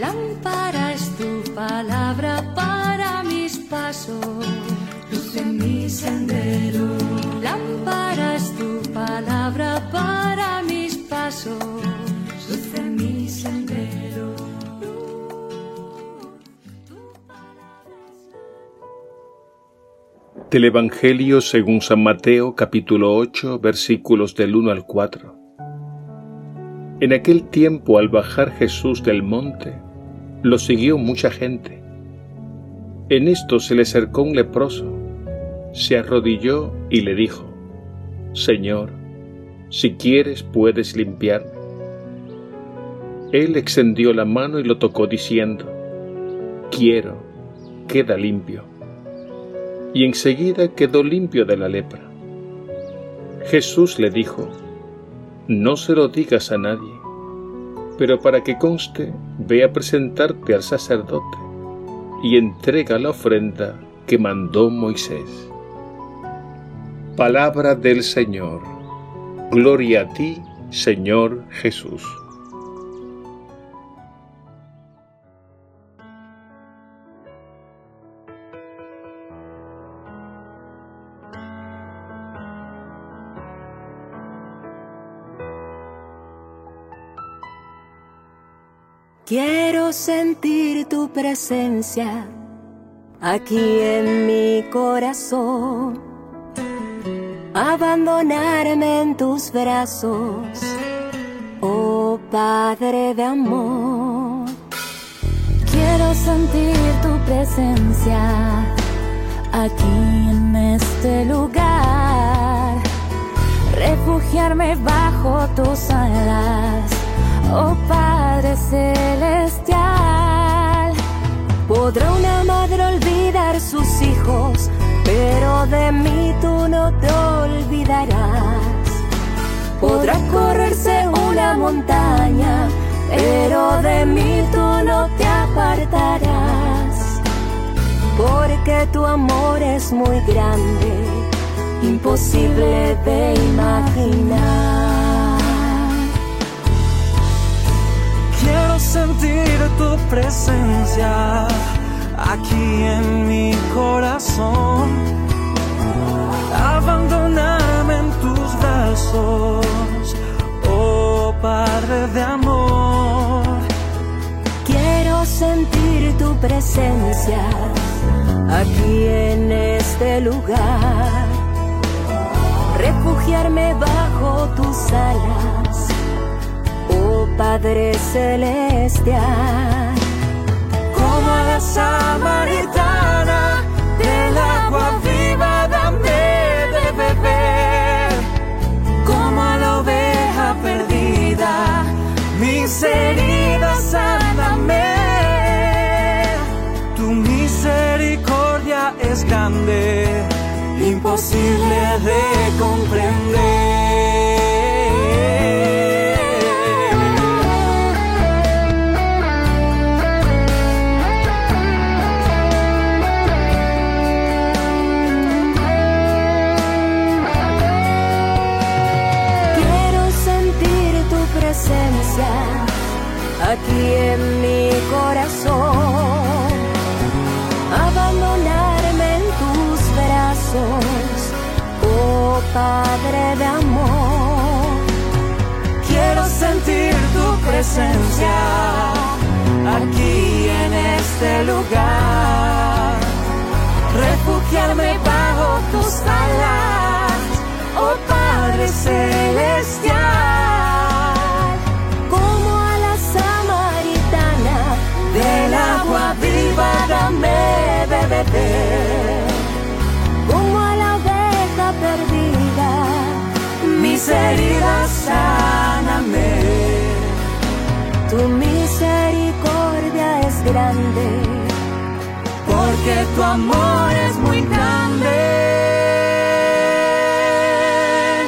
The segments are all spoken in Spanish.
Lámpara es tu palabra para mis pasos, luz en mi sendero. Lámpara es tu palabra para mis pasos, luz en mi sendero. Del Evangelio según San Mateo capítulo 8 versículos del 1 al 4. En aquel tiempo al bajar Jesús del monte, lo siguió mucha gente. En esto se le acercó un leproso, se arrodilló y le dijo, Señor, si quieres puedes limpiarme. Él extendió la mano y lo tocó diciendo, Quiero, queda limpio. Y enseguida quedó limpio de la lepra. Jesús le dijo, No se lo digas a nadie pero para que conste, ve a presentarte al sacerdote y entrega la ofrenda que mandó Moisés. Palabra del Señor. Gloria a ti, Señor Jesús. Quiero sentir tu presencia aquí en mi corazón. Abandonarme en tus brazos, oh Padre de amor. Quiero sentir tu presencia aquí en este lugar. Refugiarme bajo tus alas oh Padre Celestial. Podrá una madre olvidar sus hijos, pero de mí tú no te olvidarás. Podrá correrse una montaña, pero de mí tú no te apartarás. Porque tu amor es muy grande, imposible de imaginar. Presencia aquí en mi corazón. Abandonarme en tus brazos, oh Padre de amor. Quiero sentir tu presencia aquí en este lugar. Refugiarme bajo tus alas Padre Celestial. Como a la samaritana del agua viva, dame de beber. Como a la oveja perdida, mis heridas sáname. Tu misericordia es grande, imposible de comprender. Padre de amor. Quiero sentir tu presencia aquí en este lugar. Refugiarme bajo tus alas, oh Padre celestial. dame de beber, como mis heridas sáname. Tu misericordia es grande, porque tu amor es muy grande.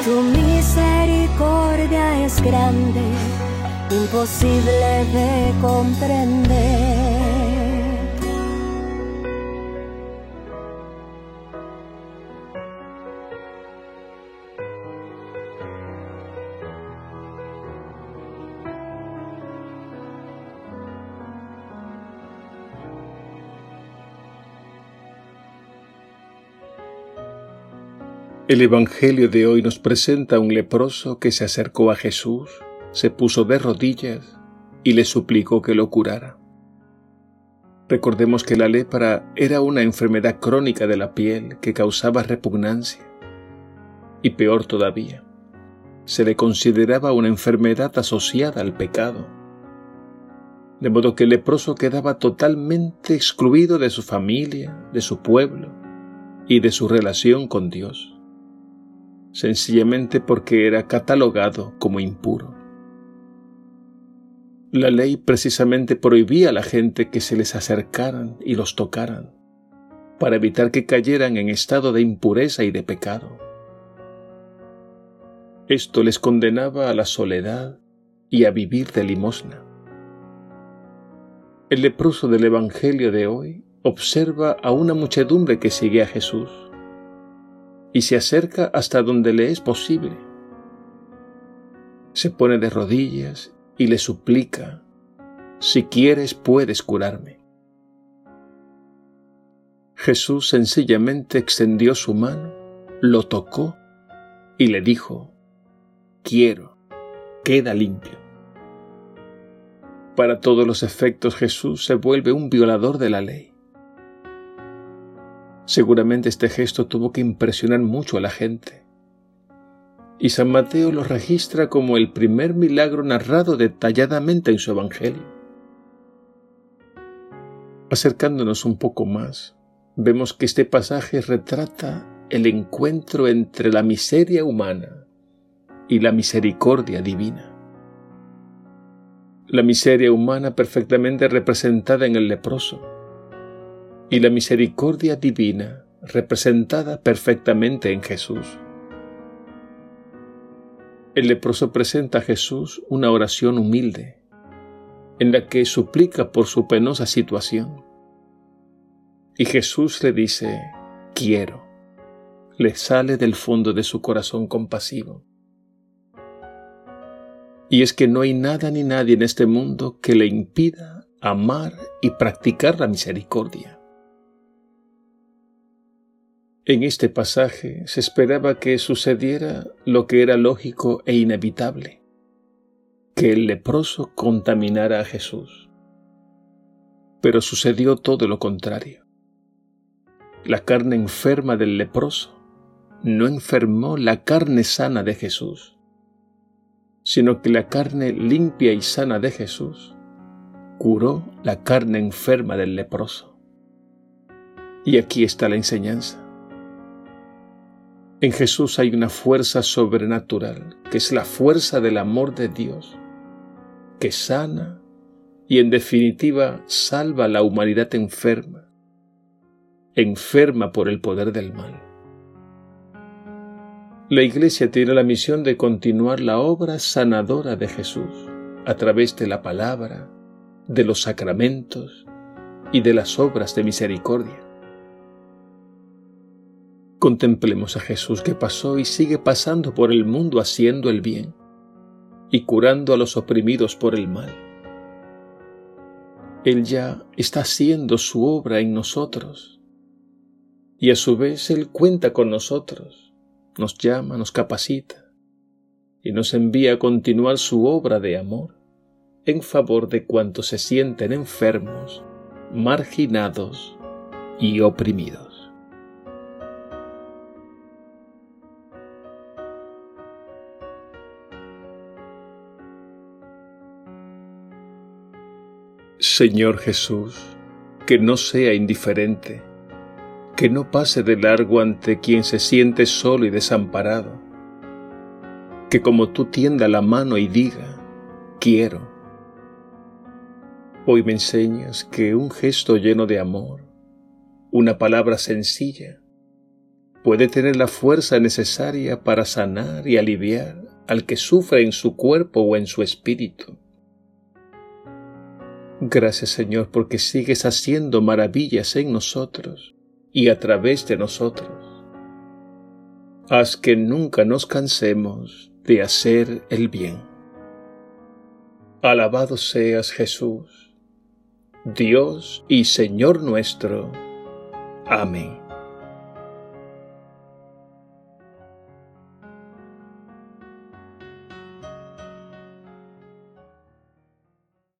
Tu misericordia es grande, imposible de comprender. El Evangelio de hoy nos presenta a un leproso que se acercó a Jesús, se puso de rodillas y le suplicó que lo curara. Recordemos que la lepra era una enfermedad crónica de la piel que causaba repugnancia. Y peor todavía, se le consideraba una enfermedad asociada al pecado. De modo que el leproso quedaba totalmente excluido de su familia, de su pueblo y de su relación con Dios sencillamente porque era catalogado como impuro. La ley precisamente prohibía a la gente que se les acercaran y los tocaran, para evitar que cayeran en estado de impureza y de pecado. Esto les condenaba a la soledad y a vivir de limosna. El leproso del Evangelio de hoy observa a una muchedumbre que sigue a Jesús y se acerca hasta donde le es posible. Se pone de rodillas y le suplica, si quieres puedes curarme. Jesús sencillamente extendió su mano, lo tocó y le dijo, quiero, queda limpio. Para todos los efectos Jesús se vuelve un violador de la ley. Seguramente este gesto tuvo que impresionar mucho a la gente. Y San Mateo lo registra como el primer milagro narrado detalladamente en su Evangelio. Acercándonos un poco más, vemos que este pasaje retrata el encuentro entre la miseria humana y la misericordia divina. La miseria humana perfectamente representada en el leproso, y la misericordia divina representada perfectamente en Jesús. El leproso presenta a Jesús una oración humilde, en la que suplica por su penosa situación. Y Jesús le dice, quiero. Le sale del fondo de su corazón compasivo. Y es que no hay nada ni nadie en este mundo que le impida amar y practicar la misericordia. En este pasaje se esperaba que sucediera lo que era lógico e inevitable, que el leproso contaminara a Jesús. Pero sucedió todo lo contrario. La carne enferma del leproso no enfermó la carne sana de Jesús, sino que la carne limpia y sana de Jesús curó la carne enferma del leproso. Y aquí está la enseñanza. En Jesús hay una fuerza sobrenatural, que es la fuerza del amor de Dios, que sana y en definitiva salva a la humanidad enferma, enferma por el poder del mal. La Iglesia tiene la misión de continuar la obra sanadora de Jesús a través de la palabra, de los sacramentos y de las obras de misericordia. Contemplemos a Jesús que pasó y sigue pasando por el mundo haciendo el bien y curando a los oprimidos por el mal. Él ya está haciendo su obra en nosotros y a su vez Él cuenta con nosotros, nos llama, nos capacita y nos envía a continuar su obra de amor en favor de cuantos se sienten enfermos, marginados y oprimidos. Señor Jesús, que no sea indiferente, que no pase de largo ante quien se siente solo y desamparado, que como tú tienda la mano y diga, quiero. Hoy me enseñas que un gesto lleno de amor, una palabra sencilla, puede tener la fuerza necesaria para sanar y aliviar al que sufre en su cuerpo o en su espíritu. Gracias Señor porque sigues haciendo maravillas en nosotros y a través de nosotros. Haz que nunca nos cansemos de hacer el bien. Alabado seas Jesús, Dios y Señor nuestro. Amén.